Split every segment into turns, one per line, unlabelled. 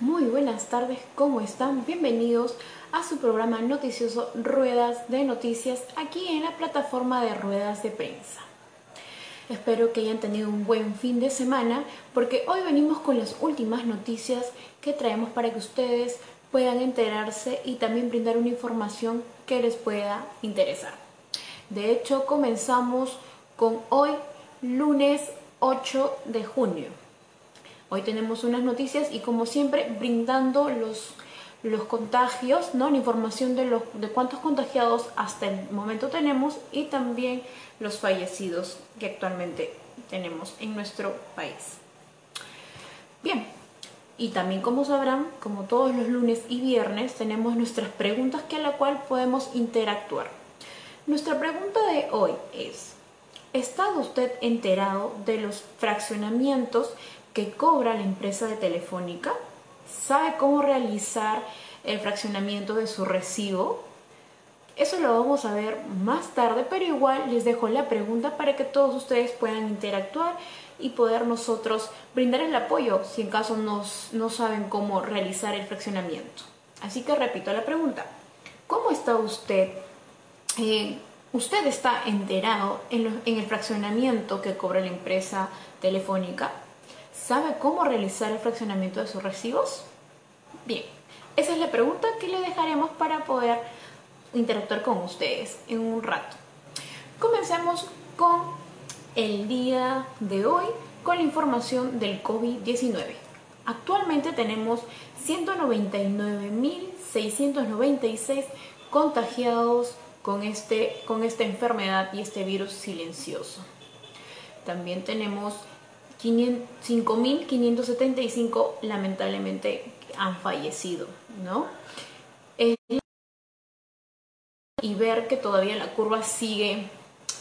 Muy buenas tardes, ¿cómo están? Bienvenidos a su programa noticioso Ruedas de Noticias aquí en la plataforma de Ruedas de Prensa. Espero que hayan tenido un buen fin de semana porque hoy venimos con las últimas noticias que traemos para que ustedes puedan enterarse y también brindar una información que les pueda interesar. De hecho, comenzamos con hoy, lunes 8 de junio. Hoy tenemos unas noticias y como siempre brindando los, los contagios, ¿no? la información de, los, de cuántos contagiados hasta el momento tenemos y también los fallecidos que actualmente tenemos en nuestro país. Bien, y también como sabrán, como todos los lunes y viernes, tenemos nuestras preguntas que a la cual podemos interactuar. Nuestra pregunta de hoy es, ¿está usted enterado de los fraccionamientos que cobra la empresa de Telefónica? ¿Sabe cómo realizar el fraccionamiento de su recibo? Eso lo vamos a ver más tarde, pero igual les dejo la pregunta para que todos ustedes puedan interactuar y poder nosotros brindar el apoyo si en caso no saben cómo realizar el fraccionamiento. Así que repito la pregunta. ¿Cómo está usted? Eh, ¿Usted está enterado en el fraccionamiento que cobra la empresa telefónica? ¿Sabe cómo realizar el fraccionamiento de sus recibos? Bien, esa es la pregunta que le dejaremos para poder interactuar con ustedes en un rato. Comencemos con el día de hoy con la información del COVID-19. Actualmente tenemos 199.696 contagiados con, este, con esta enfermedad y este virus silencioso. También tenemos 5.575 lamentablemente han fallecido, ¿no? y ver que todavía la curva sigue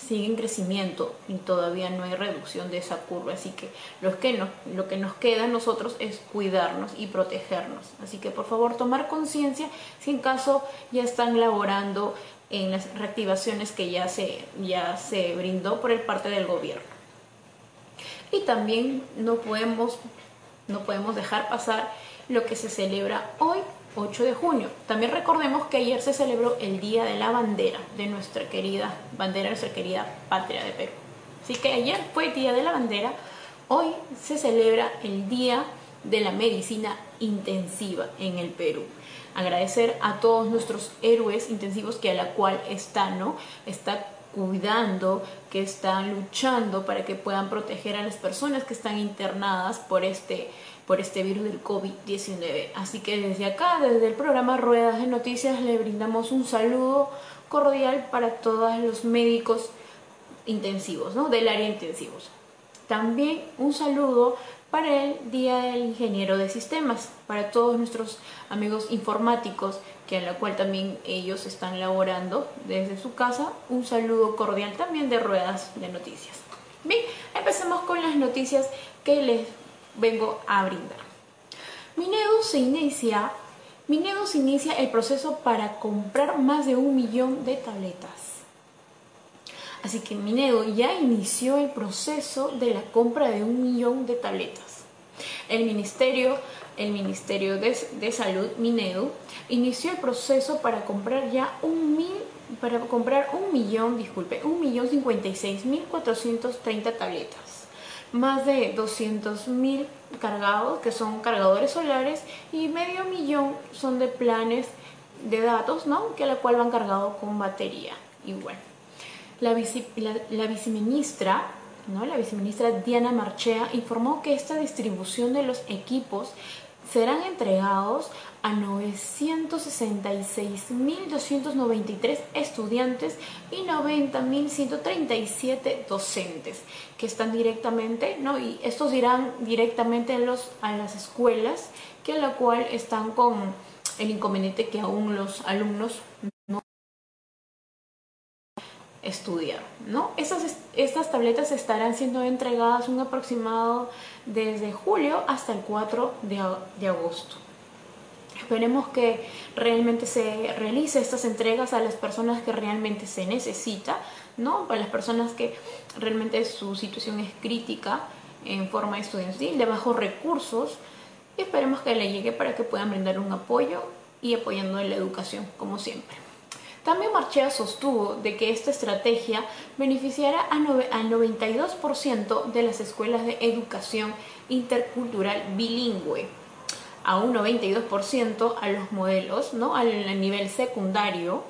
sigue en crecimiento y todavía no hay reducción de esa curva. Así que lo que, nos, lo que nos queda a nosotros es cuidarnos y protegernos. Así que por favor tomar conciencia si en caso ya están laborando en las reactivaciones que ya se, ya se brindó por el parte del gobierno. Y también no podemos, no podemos dejar pasar lo que se celebra hoy 8 de junio. También recordemos que ayer se celebró el Día de la Bandera de nuestra querida bandera, nuestra querida patria de Perú. Así que ayer fue el Día de la Bandera, hoy se celebra el Día de la Medicina Intensiva en el Perú. Agradecer a todos nuestros héroes intensivos que a la cual están, ¿no? Está cuidando, que están luchando para que puedan proteger a las personas que están internadas por este por este virus del COVID-19. Así que desde acá, desde el programa Ruedas de Noticias, le brindamos un saludo cordial para todos los médicos intensivos, ¿no? Del área intensivos. También un saludo para el Día del Ingeniero de Sistemas, para todos nuestros amigos informáticos, que en la cual también ellos están laborando desde su casa. Un saludo cordial también de Ruedas de Noticias. Bien, empecemos con las noticias que les vengo a brindar. Minedo se inicia, Minedo se inicia el proceso para comprar más de un millón de tabletas. Así que Minedo ya inició el proceso de la compra de un millón de tabletas. El Ministerio, el Ministerio de, Salud, Minedo, inició el proceso para comprar ya un mil, para comprar un millón, disculpe, un millón cincuenta y seis mil cuatrocientos treinta tabletas más de 200.000 cargados, que son cargadores solares, y medio millón son de planes de datos, ¿no? Que a la cual van cargados con batería. Igual. La, la, viceministra ¿no? La viceministra Diana Marchea informó que esta distribución de los equipos serán entregados a 966.293 estudiantes y 90.137 docentes que están directamente, ¿no? Y estos irán directamente a, los, a las escuelas que a la cual están con el inconveniente que aún los alumnos no estudiar, ¿no? Estas, estas tabletas estarán siendo entregadas un aproximado desde julio hasta el 4 de, de agosto. Esperemos que realmente se realice estas entregas a las personas que realmente se necesita, ¿no? Para las personas que realmente su situación es crítica en forma estudiantil, de bajos recursos, y esperemos que le llegue para que puedan brindar un apoyo y apoyando la educación, como siempre. También Marchea sostuvo de que esta estrategia beneficiará al 92% de las escuelas de educación intercultural bilingüe, a un 92% a los modelos, ¿no? al nivel secundario,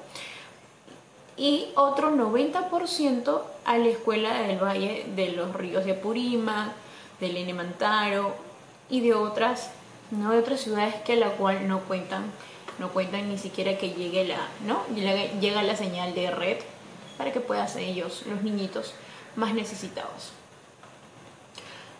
y otro 90% a la escuela del Valle de los Ríos de Apurímac, del Enemantaro y de otras, ¿no? de otras ciudades que a la cual no cuentan no cuentan ni siquiera que llegue la, ¿no? Llega la señal de red para que puedan ser ellos, los niñitos más necesitados.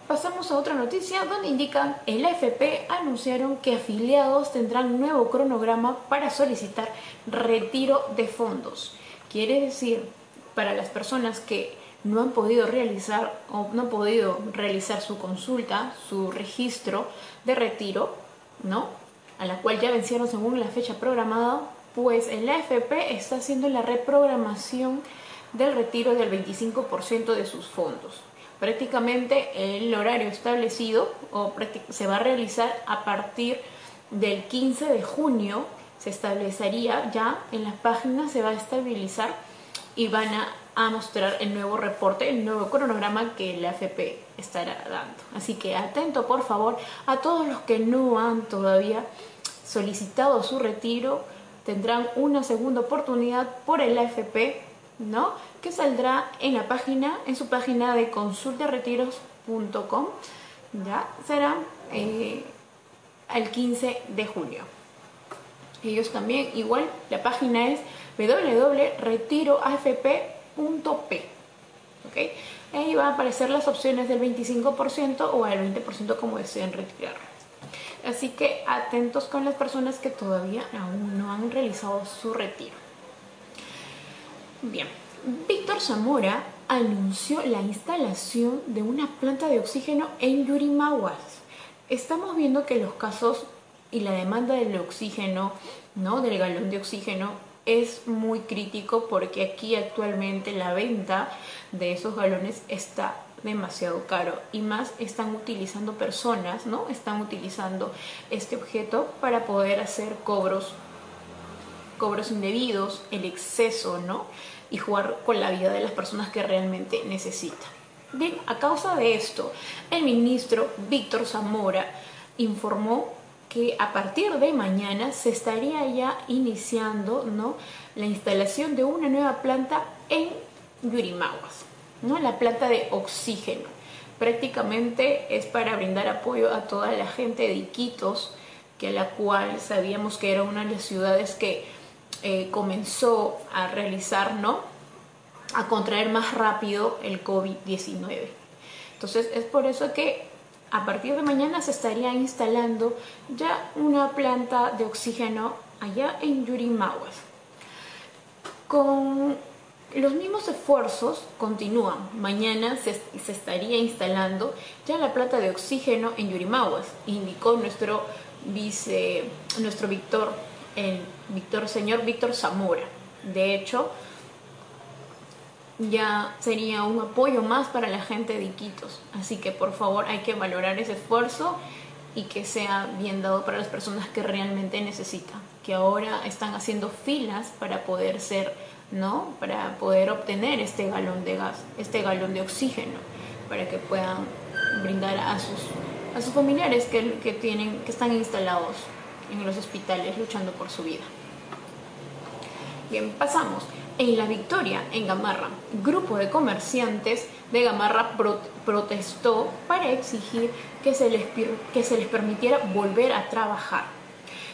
Pasamos a otra noticia donde indican el AFP anunciaron que afiliados tendrán nuevo cronograma para solicitar retiro de fondos. Quiere decir, para las personas que no han podido realizar o no han podido realizar su consulta, su registro de retiro, ¿no? A la cual ya vencieron según la fecha programada, pues el AFP está haciendo la reprogramación del retiro del 25% de sus fondos. Prácticamente el horario establecido o se va a realizar a partir del 15 de junio, se establecería ya en las páginas, se va a estabilizar y van a, mostrar el nuevo reporte, el nuevo cronograma que el AFP estará dando. Así que atento por favor a todos los que no han todavía solicitado su retiro, tendrán una segunda oportunidad por el AFP, ¿no? Que saldrá en la página, en su página de consultaretiros.com, ya será eh, el 15 de julio. Ellos también, igual, la página es www.retiroafp.p. ¿ok? Ahí van a aparecer las opciones del 25% o al 20% como deseen retirar. Así que atentos con las personas que todavía aún no han realizado su retiro. Bien, Víctor Zamora anunció la instalación de una planta de oxígeno en Yurimaguas. Estamos viendo que los casos y la demanda del oxígeno, ¿no? Del galón de oxígeno es muy crítico porque aquí actualmente la venta de esos galones está demasiado caro y más están utilizando personas, ¿no? Están utilizando este objeto para poder hacer cobros cobros indebidos, el exceso, ¿no? Y jugar con la vida de las personas que realmente necesitan. Bien, a causa de esto, el ministro Víctor Zamora informó que a partir de mañana se estaría ya iniciando ¿no? la instalación de una nueva planta en Yurimaguas, ¿no? la planta de oxígeno. Prácticamente es para brindar apoyo a toda la gente de Iquitos, que la cual sabíamos que era una de las ciudades que eh, comenzó a realizar, ¿no? a contraer más rápido el COVID-19. Entonces es por eso que a partir de mañana se estaría instalando ya una planta de oxígeno allá en Yurimaguas. Con los mismos esfuerzos continúan. Mañana se, estaría instalando ya la planta de oxígeno en Yurimaguas, indicó nuestro vice, nuestro Víctor, el Víctor, señor Víctor Zamora. De hecho, ya sería un apoyo más para la gente de Iquitos. Así que por favor hay que valorar ese esfuerzo y que sea bien dado para las personas que realmente necesitan, que ahora están haciendo filas para poder ser, ¿no? Para poder obtener este galón de gas, este galón de oxígeno, para que puedan brindar a sus, a sus familiares que, que, tienen, que están instalados en los hospitales luchando por su vida. Bien, pasamos. En La Victoria, en Gamarra, grupo de comerciantes de Gamarra protestó para exigir que se, les, que se les permitiera volver a trabajar.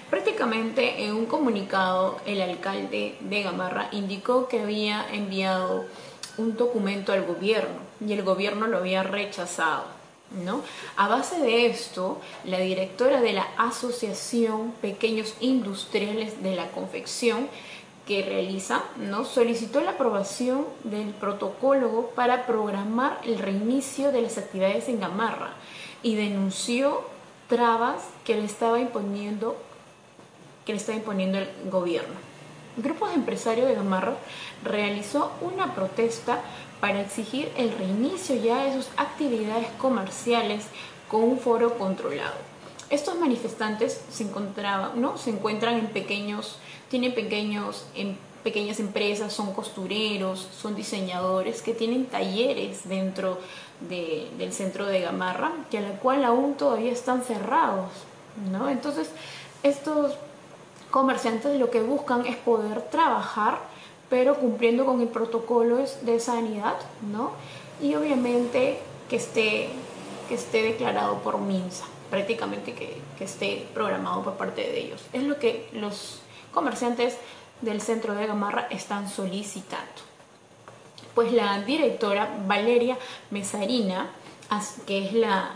Prácticamente en un comunicado el alcalde de Gamarra indicó que había enviado un documento al gobierno y el gobierno lo había rechazado. ¿No? A base de esto, la directora de la Asociación Pequeños Industriales de la Confección que realiza, ¿no? solicitó la aprobación del protocolo para programar el reinicio de las actividades en Gamarra y denunció trabas que le estaba imponiendo que le estaba imponiendo el gobierno. El grupo de empresarios de Gamarra realizó una protesta para exigir el reinicio ya de sus actividades comerciales con un foro controlado. Estos manifestantes se ¿no? Se encuentran en pequeños, tienen pequeños, en pequeñas empresas, son costureros, son diseñadores que tienen talleres dentro del centro de Gamarra, que a la cual aún todavía están cerrados, ¿no? Entonces, estos comerciantes lo que buscan es poder trabajar, pero cumpliendo con el protocolo de sanidad, ¿no? Y obviamente que esté, que esté declarado por MINSA, prácticamente que, que esté programado por parte de ellos. Es lo que los comerciantes del centro de Gamarra están solicitando. Pues la directora Valeria Mesarina, que es la,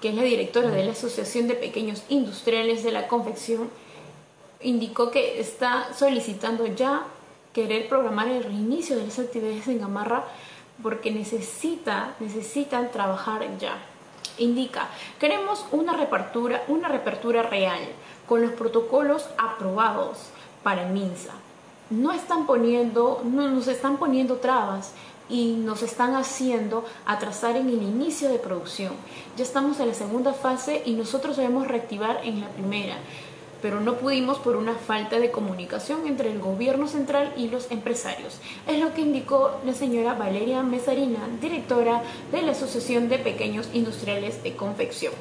que es la directora de la Asociación de Pequeños Industriales de la Confección, indicó que está solicitando ya querer programar el reinicio de las actividades en Gamarra porque necesita, necesitan trabajar ya. Indica, queremos una reapertura, una reapertura real, con los protocolos aprobados para MINSA. No están poniendo, no nos están poniendo trabas y nos están haciendo atrasar en el inicio de producción. Ya estamos en la segunda fase y nosotros debemos reactivar en la primera pero no pudimos por una falta de comunicación entre el gobierno central y los empresarios. Es lo que indicó la señora Valeria Mesarina, directora de la Asociación de Pequeños Industriales de Confección.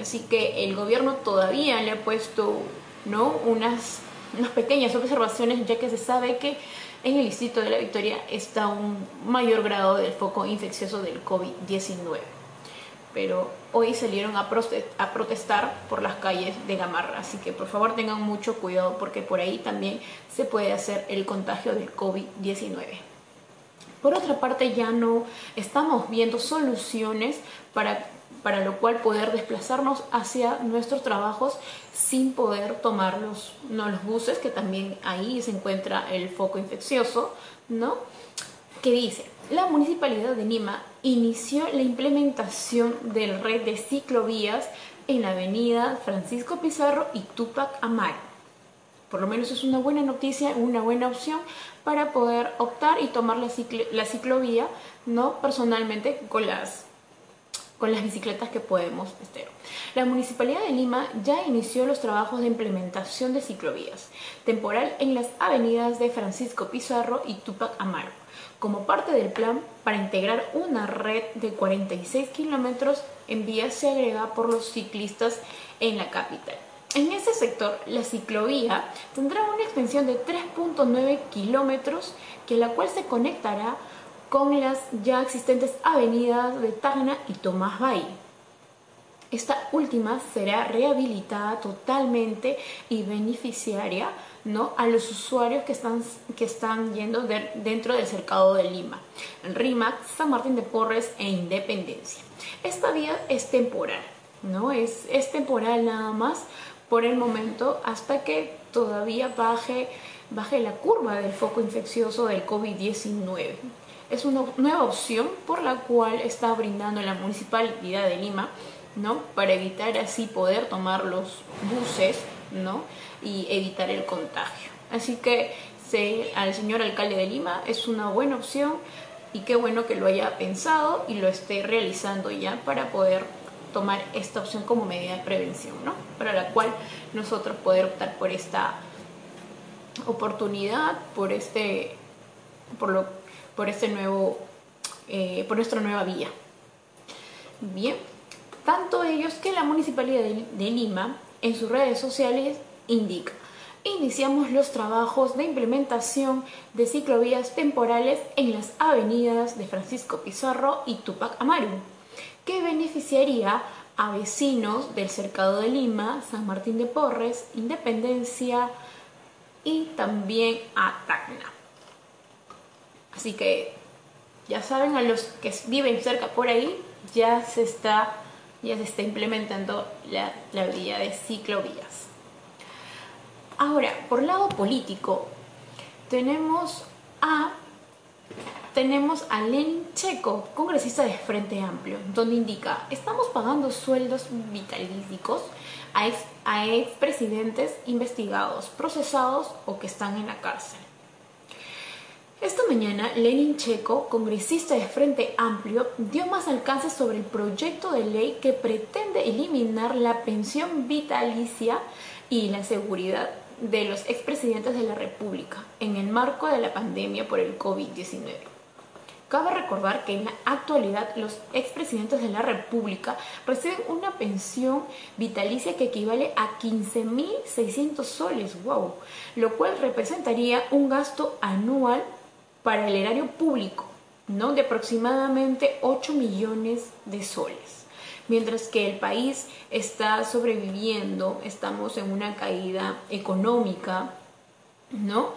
Así que el gobierno todavía le ha puesto ¿no? unas, unas pequeñas observaciones ya que se sabe que en el distrito de la Victoria está un mayor grado del foco infeccioso del COVID-19 pero hoy salieron a, protestar por las calles de Gamarra. Así que por favor tengan mucho cuidado porque por ahí también se puede hacer el contagio del COVID-19. Por otra parte, ya no estamos viendo soluciones para, para lo cual poder desplazarnos hacia nuestros trabajos sin poder tomar los, no, los buses, que también ahí se encuentra el foco infeccioso, ¿no? Que dice, la Municipalidad de Lima inició la implementación del red de ciclovías en la avenida Francisco Pizarro y Tupac Amaru. Por lo menos es una buena noticia, una buena opción para poder optar y tomar la, la ciclovía, ¿no? Personalmente con las, con las bicicletas que podemos estero. La Municipalidad de Lima ya inició los trabajos de implementación de ciclovías temporal en las avenidas de Francisco Pizarro y Tupac Amaru como parte del plan para integrar una red de 46 kilómetros en vías se agrega por los ciclistas en la capital. En ese sector, la ciclovía tendrá una extensión de 3.9 kilómetros, que la cual se conectará con las ya existentes avenidas de Tacna y Tomás Bay. Esta última será rehabilitada totalmente y beneficiaria ¿no? a los usuarios que están, que están yendo dentro del cercado de Lima, en RIMAC, San Martín de Porres e Independencia. Esta vía es temporal, ¿no? Es, es temporal nada más por el momento hasta que todavía baje, baje la curva del foco infeccioso del COVID-19. Es una nueva opción por la cual está brindando la Municipalidad de Lima, ¿no? Para evitar así poder tomar los buses, ¿no? y evitar el contagio. Así que al señor alcalde de Lima es una buena opción y qué bueno que lo haya pensado y lo esté realizando ya para poder tomar esta opción como medida de prevención, ¿no? Para la cual nosotros poder optar por esta oportunidad, por este, por lo, por este nuevo, eh, por nuestra nueva vía. Bien, tanto ellos que la Municipalidad de Lima en sus redes sociales indica. Iniciamos los trabajos de implementación de ciclovías temporales en las avenidas de Francisco Pizarro y Tupac Amaru, que beneficiaría a vecinos del Cercado de Lima, San Martín de Porres, Independencia y también a Tacna. Así que ya saben, a los que viven cerca por ahí, ya se está, ya se está implementando la, la vía de ciclovías. Ahora, por lado político, tenemos a tenemos a Lenin Checo, congresista de Frente Amplio, donde indica, estamos pagando sueldos vitalísticos a, ex, a expresidentes investigados, procesados o que están en la cárcel. Esta mañana, Lenin Checo, congresista de Frente Amplio, dio más alcance sobre el proyecto de ley que pretende eliminar la pensión vitalicia y la seguridad de los expresidentes de la República en el marco de la pandemia por el COVID-19. Cabe recordar que en la actualidad los expresidentes de la República reciben una pensión vitalicia que equivale a 15.600 soles, wow, lo cual representaría un gasto anual para el erario público, ¿no? De aproximadamente 8 millones de soles. Mientras que el país está sobreviviendo, estamos en una caída económica, ¿no?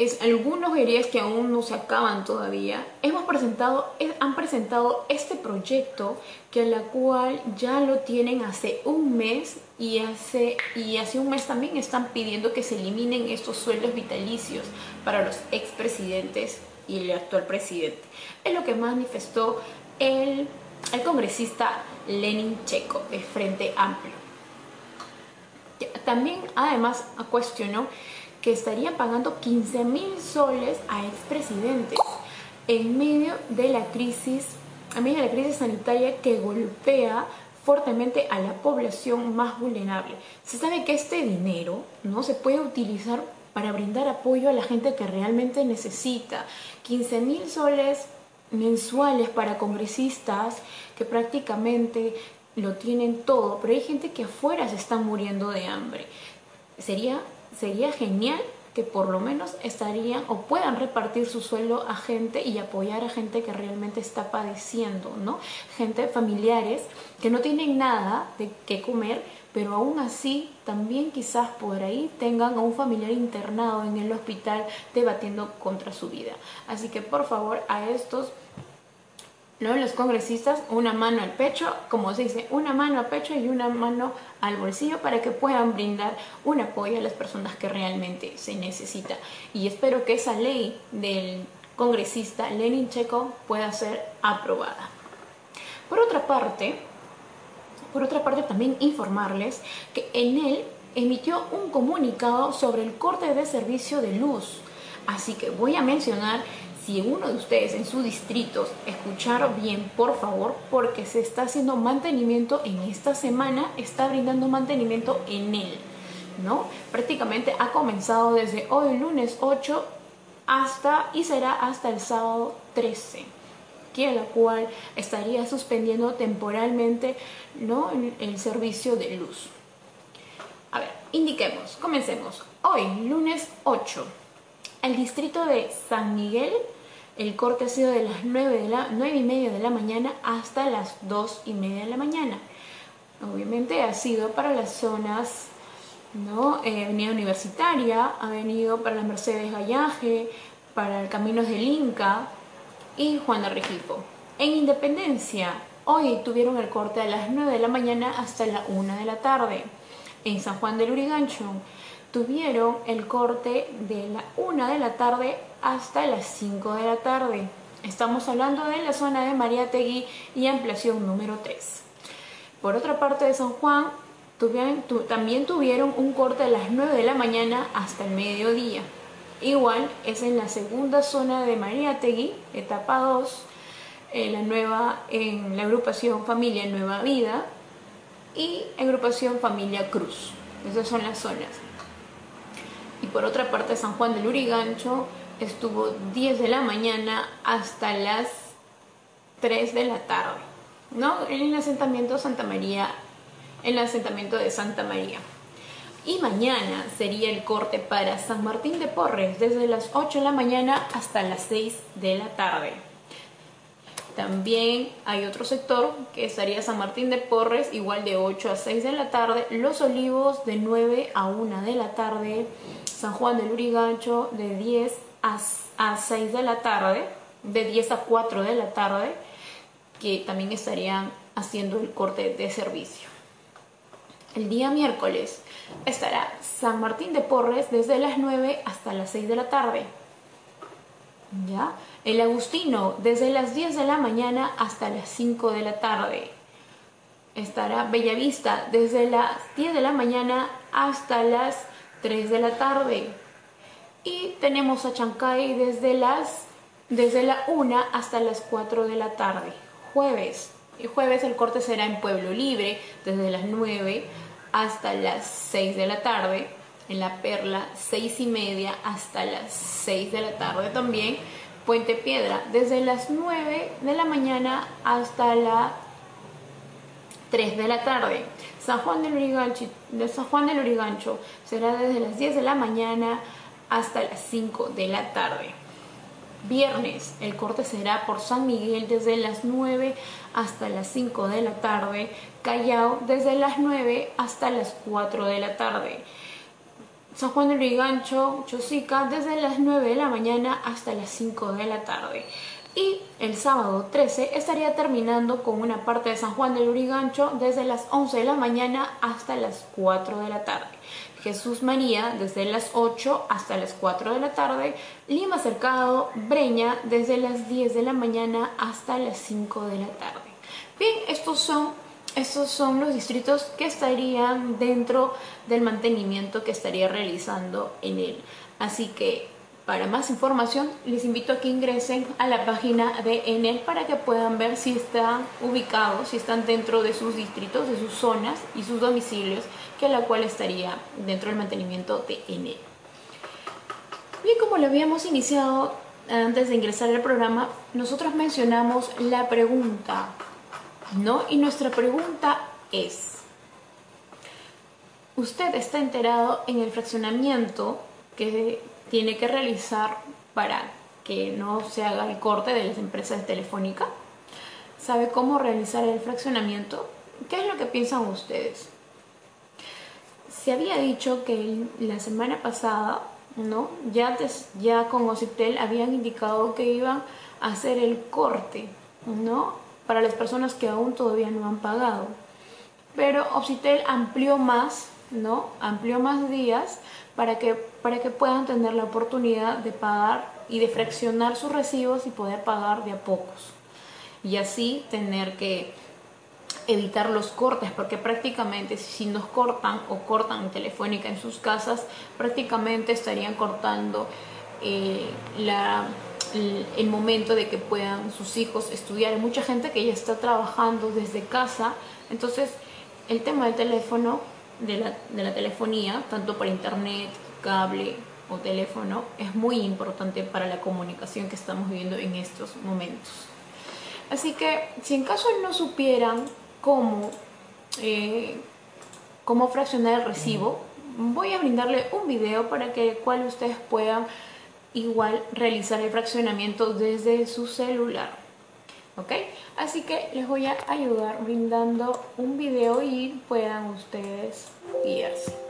Es algunos dirías que aún no se acaban todavía. Hemos presentado, han presentado este proyecto que la cual ya lo tienen hace un mes y hace, y hace un mes también están pidiendo que se eliminen estos sueldos vitalicios para los expresidentes y el actual presidente. Es lo que manifestó el, el congresista Lenin Checo de Frente Amplio. También además cuestionó que estarían pagando 15 mil soles a expresidentes en medio de la crisis, en medio de la crisis sanitaria que golpea fuertemente a la población más vulnerable. Se sabe que este dinero no se puede utilizar para brindar apoyo a la gente que realmente necesita. 15 mil soles mensuales para congresistas que prácticamente lo tienen todo, pero hay gente que afuera se está muriendo de hambre. Sería, sería genial que por lo menos estarían o puedan repartir su sueldo a gente y apoyar a gente que realmente está padeciendo, ¿no? Gente familiares que no tienen nada de qué comer, pero aún así también quizás por ahí tengan a un familiar internado en el hospital debatiendo contra su vida. Así que por favor a estos ¿no? Los congresistas, una mano al pecho, como se dice, una mano al pecho y una mano al bolsillo para que puedan brindar un apoyo a las personas que realmente se necesita. Y espero que esa ley del congresista Lenin Checo pueda ser aprobada. Por otra parte, por otra parte también informarles que en él emitió un comunicado sobre el corte de servicio de luz. Así que voy a mencionar si uno de ustedes en su distrito escuchar bien, por favor, porque se está haciendo mantenimiento en esta semana, está brindando mantenimiento en él, ¿no? Prácticamente ha comenzado desde hoy lunes 8 hasta y será hasta el sábado 13 que la cual estaría suspendiendo temporalmente ¿no? el servicio de luz. A ver, indiquemos, comencemos. Hoy, lunes 8, el distrito de San Miguel, el corte ha sido de las 9, de la, 9 y media de la mañana hasta las 2 y media de la mañana. Obviamente ha sido para las zonas, ¿no? Eh, Avenida Universitaria, ha venido para la Mercedes Gallaje, para el Caminos del Inca y Juan de Regifo. En Independencia, hoy tuvieron el corte a las 9 de la mañana hasta la 1 de la tarde. En San Juan del Urigancho, tuvieron el corte de la 1 de la tarde hasta las 5 de la tarde. Estamos hablando de la zona de Mariategui y ampliación número 3. Por otra parte de San Juan, tuvieron, también tuvieron un corte de las 9 de la mañana hasta el mediodía. Igual es en la segunda zona de Mariategui, etapa 2, en la, nueva, en la agrupación Familia Nueva Vida y agrupación Familia Cruz. Esas son las zonas. Y por otra parte, San Juan del Urigancho estuvo 10 de la mañana hasta las 3 de la tarde, ¿no? En el asentamiento Santa María, en el asentamiento de Santa María. Y mañana sería el corte para San Martín de Porres, desde las 8 de la mañana hasta las 6 de la tarde. También hay otro sector que estaría San Martín de Porres, igual de 8 a 6 de la tarde, Los Olivos de 9 a 1 de la tarde, San Juan del Urigancho de 10 a, 6 de la tarde, de 10 a 4 de la tarde, que también estarían haciendo el corte de servicio. El día miércoles estará San Martín de Porres desde las 9 hasta las 6 de la tarde. ¿Ya? El Agustino desde las 10 de la mañana hasta las 5 de la tarde. Estará Bellavista desde las 10 de la mañana hasta las 3 de la tarde. Y tenemos a Chancay desde las desde la 1 hasta las 4 de la tarde. Jueves. El jueves el corte será en Pueblo Libre desde las 9 hasta las 6 de la tarde. En La Perla, 6 y media hasta las 6 de la tarde también. Puente Piedra, desde las 9 de la mañana hasta las 3 de la tarde. San Juan del Urigancho, de San Juan del Urigancho será desde las 10 de la mañana hasta las 5 de la tarde. Viernes, el corte será por San Miguel desde las 9 hasta las 5 de la tarde. Callao desde las 9 hasta las 4 de la tarde. San Juan del Urigancho, Chosica desde las 9 de la mañana hasta las 5 de la tarde. Y el sábado 13 estaría terminando con una parte de San Juan del Urigancho desde las 11 de la mañana hasta las 4 de la tarde. Jesús María desde las 8 hasta las 4 de la tarde. Lima Cercado, Breña desde las 10 de la mañana hasta las 5 de la tarde. Bien, estos son, estos son los distritos que estarían dentro del mantenimiento que estaría realizando en él. Así que para más información, les invito a que ingresen a la página de Enel para que puedan ver si están ubicados, si están dentro de sus distritos, de sus zonas y sus domicilios, que la cual estaría dentro del mantenimiento de Enel. Bien, como lo habíamos iniciado antes de ingresar al programa, nosotros mencionamos la pregunta, ¿no? Y nuestra pregunta es, ¿usted está enterado en el fraccionamiento que tiene que realizar para que no se haga el corte de las empresas telefónicas? ¿Sabe cómo realizar el fraccionamiento? ¿Qué es lo que piensan ustedes? Se había dicho que la semana pasada, ¿no? Ya, con Ocitel habían indicado que iban a hacer el corte, ¿no? Para las personas que aún todavía no han pagado. Pero Ocitel amplió más, ¿no? Amplió más días para que, para que puedan tener la oportunidad de pagar y de fraccionar sus recibos y poder pagar de a pocos. Y así tener que evitar los cortes, porque prácticamente si nos cortan o cortan telefónica en sus casas, prácticamente estarían cortando eh, la, el, momento de que puedan sus hijos estudiar. Hay mucha gente que ya está trabajando desde casa, entonces el tema del teléfono de la, de la telefonía, tanto para internet, cable o teléfono, es muy importante para la comunicación que estamos viviendo en estos momentos. Así que si en caso no supieran cómo, eh, cómo fraccionar el recibo, voy a brindarle un video para que cual ustedes puedan igual realizar el fraccionamiento desde su celular. Así que les voy a ayudar brindando un video y puedan ustedes guiarse.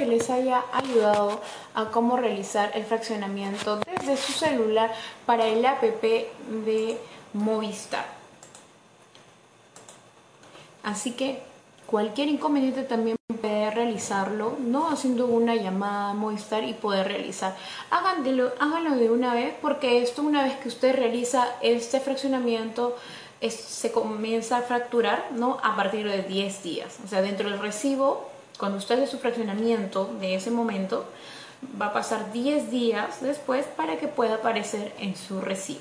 Que les haya ayudado a cómo realizar el fraccionamiento desde su celular para el app de Movistar. Así que cualquier inconveniente también puede realizarlo, no haciendo una llamada a Movistar y poder realizar. Háganlo, háganlo de una vez porque esto una vez que usted realiza este fraccionamiento se comienza a fracturar ¿no? a partir de 10 días. O sea, dentro del recibo cuando usted hace su fraccionamiento de ese momento, va a pasar 10 días después para que pueda aparecer en su recibo.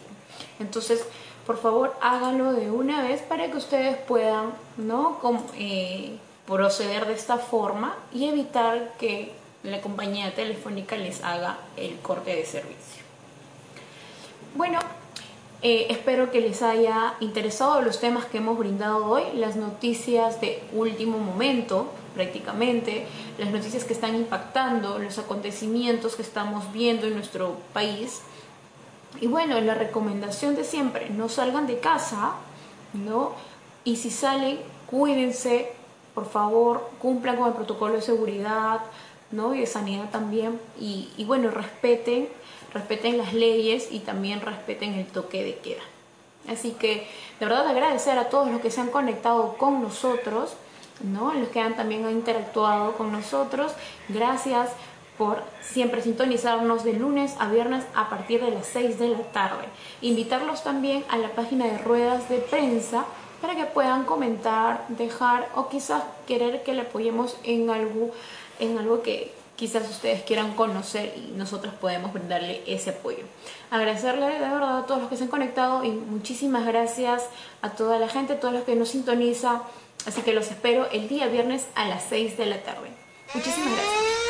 Entonces, por favor, háganlo de una vez para que ustedes puedan ¿no? Eh, proceder de esta forma y evitar que la compañía telefónica les haga el corte de servicio. Bueno, eh, espero que les haya interesado los temas que hemos brindado hoy, las noticias de último momento prácticamente, las noticias que están impactando, los acontecimientos que estamos viendo en nuestro país. Y bueno, la recomendación de siempre, no salgan de casa, ¿no? Y si salen, cuídense, por favor, cumplan con el protocolo de seguridad, ¿no? Y de sanidad también. Y, bueno, respeten, respeten las leyes y también respeten el toque de queda. Así que de verdad agradecer a todos los que se han conectado con nosotros, ¿no? los que han también han interactuado con nosotros. Gracias por siempre sintonizarnos de lunes a viernes a partir de las 6 de la tarde. Invitarlos también a la página de ruedas de prensa para que puedan comentar, dejar o quizás querer que le apoyemos en algo, en algo que, quizás ustedes quieran conocer y nosotros podemos brindarle ese apoyo. Agradecerle de verdad a todos los que se han conectado y muchísimas gracias a toda la gente, a todos los que nos sintoniza. Así que los espero el día viernes a las 6 de la tarde. Muchísimas gracias.